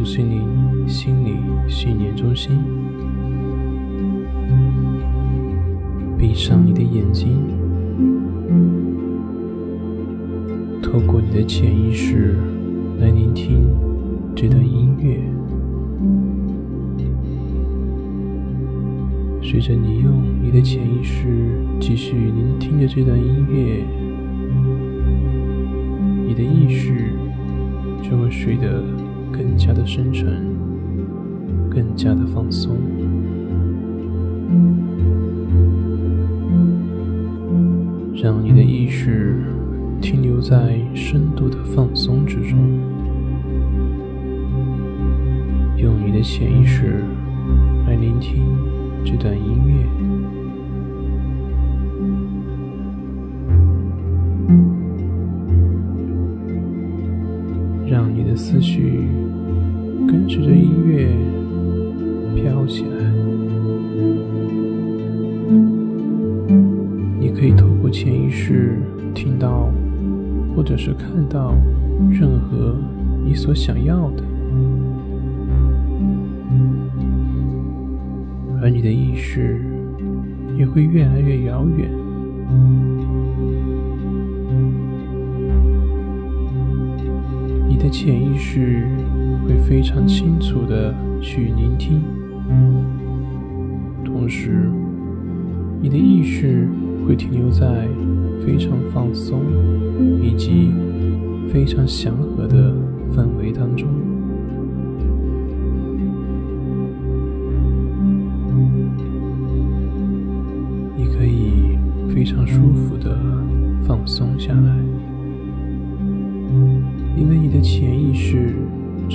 足心灵心理训练中心。闭上你的眼睛，透过你的潜意识来聆听这段音乐。随着你用你的潜意识继续聆听着这段音乐，你的意识就会睡得更加的深沉，更加的放松。让你的意识停留在深度的放松之中，用你的潜意识来聆听这段音乐，让你的思绪跟随着音乐飘起来。你可以透过潜意识听到，或者是看到任何你所想要的，而你的意识也会越来越遥远。你的潜意识会非常清楚的去聆听，同时，你的意识。会停留在非常放松以及非常祥和的氛围当中，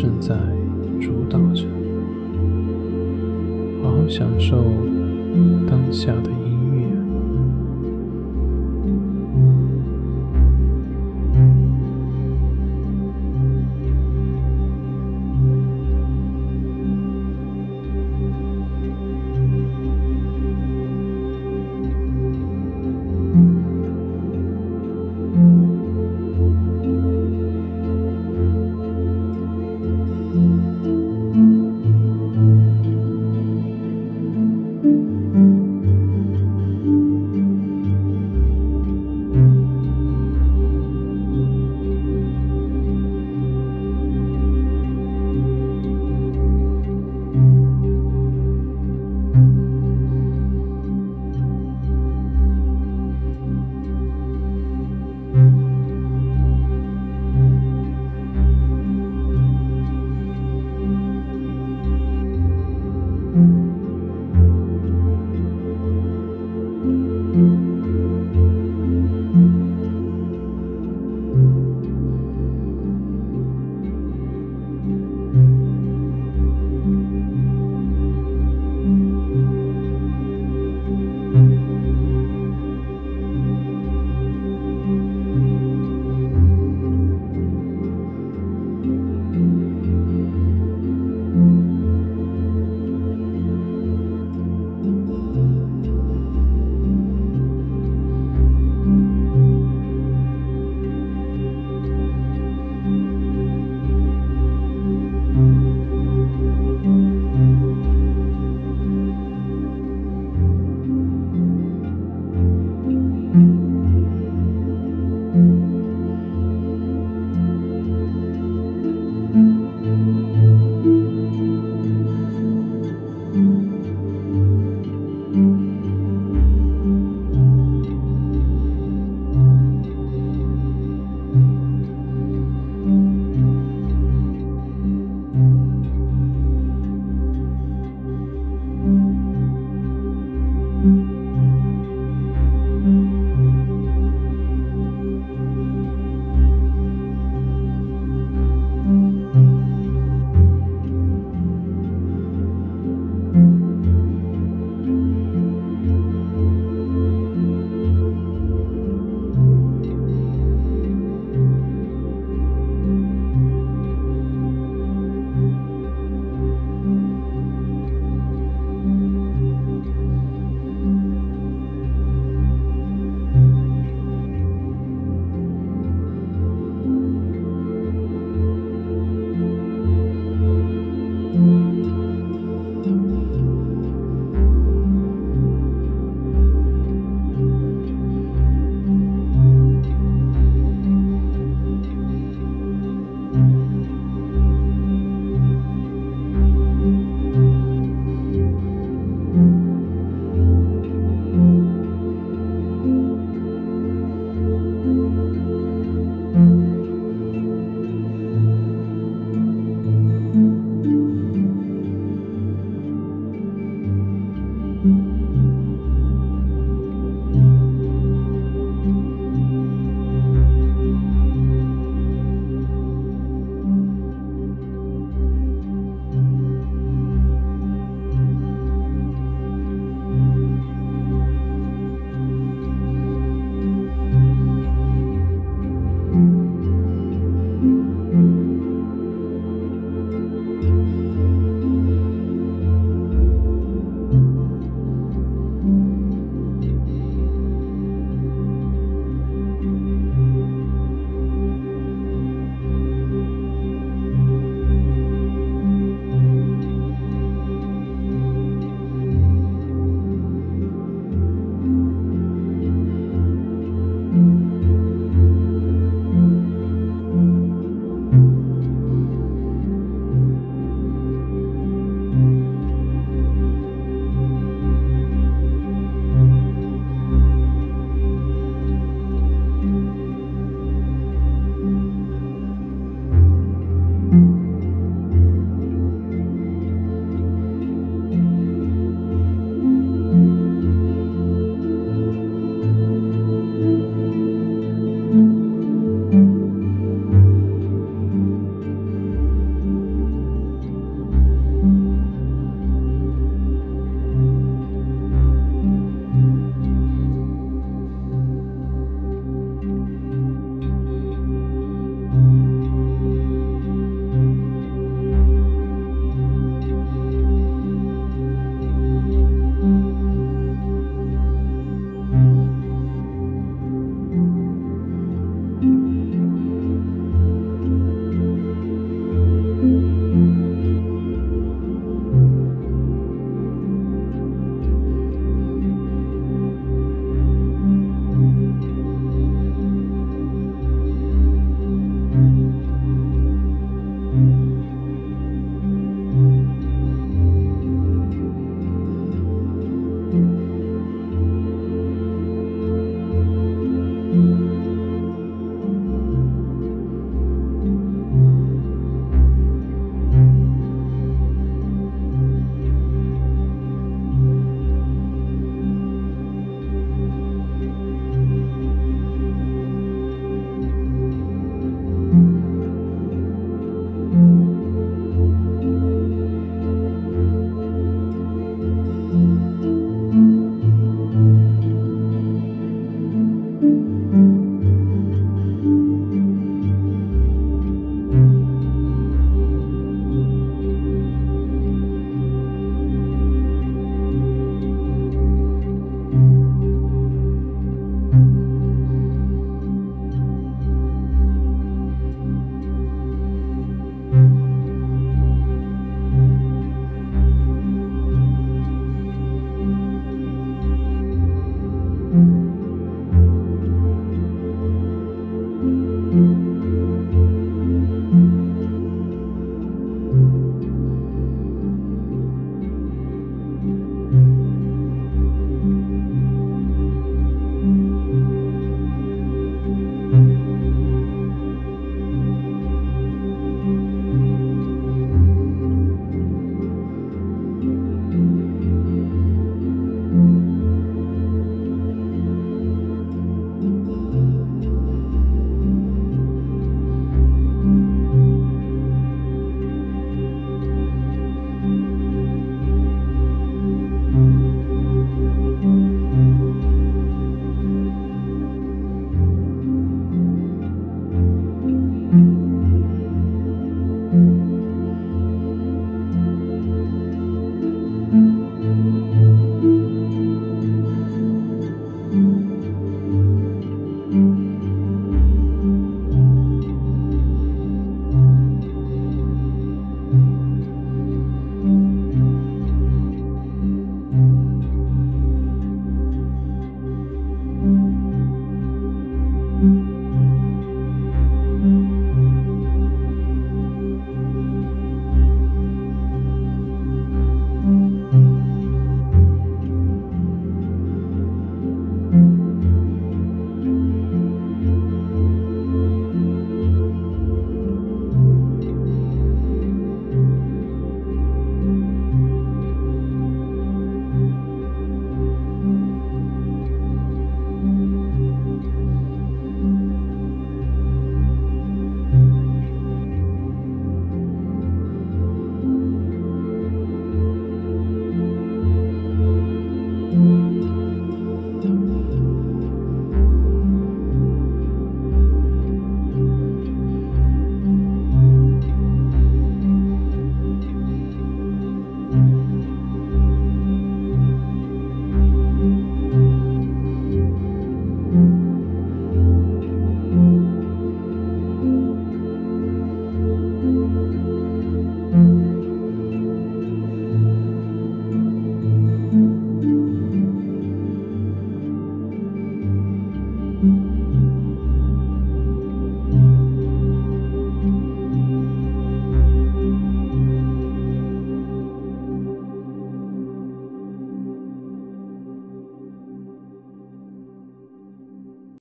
正在主导着，好好享受当下的。